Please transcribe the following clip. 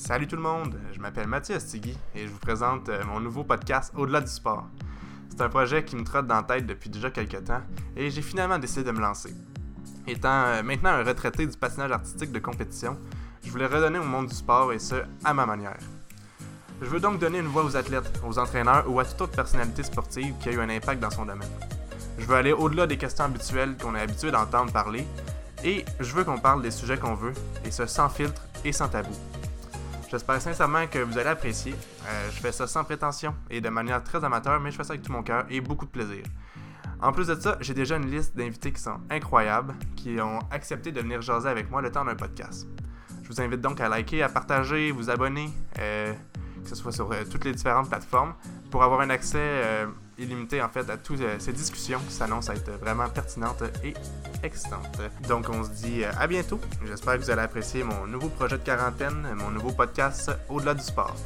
Salut tout le monde, je m'appelle Mathieu Astigui et je vous présente euh, mon nouveau podcast Au-delà du sport. C'est un projet qui me trotte dans la tête depuis déjà quelques temps et j'ai finalement décidé de me lancer. Étant euh, maintenant un retraité du patinage artistique de compétition, je voulais redonner au monde du sport et ce, à ma manière. Je veux donc donner une voix aux athlètes, aux entraîneurs ou à toute autre personnalité sportive qui a eu un impact dans son domaine. Je veux aller au-delà des questions habituelles qu'on est habitué d'entendre parler et je veux qu'on parle des sujets qu'on veut, et ce sans filtre et sans tabou. J'espère sincèrement que vous allez apprécier. Euh, je fais ça sans prétention et de manière très amateur, mais je fais ça avec tout mon cœur et beaucoup de plaisir. En plus de ça, j'ai déjà une liste d'invités qui sont incroyables, qui ont accepté de venir jaser avec moi le temps d'un podcast. Je vous invite donc à liker, à partager, vous abonner, euh, que ce soit sur euh, toutes les différentes plateformes, pour avoir un accès illimité en fait à toutes ces discussions qui s'annoncent être vraiment pertinentes et excitantes. Donc on se dit à bientôt. J'espère que vous allez apprécier mon nouveau projet de quarantaine, mon nouveau podcast Au-delà du sport.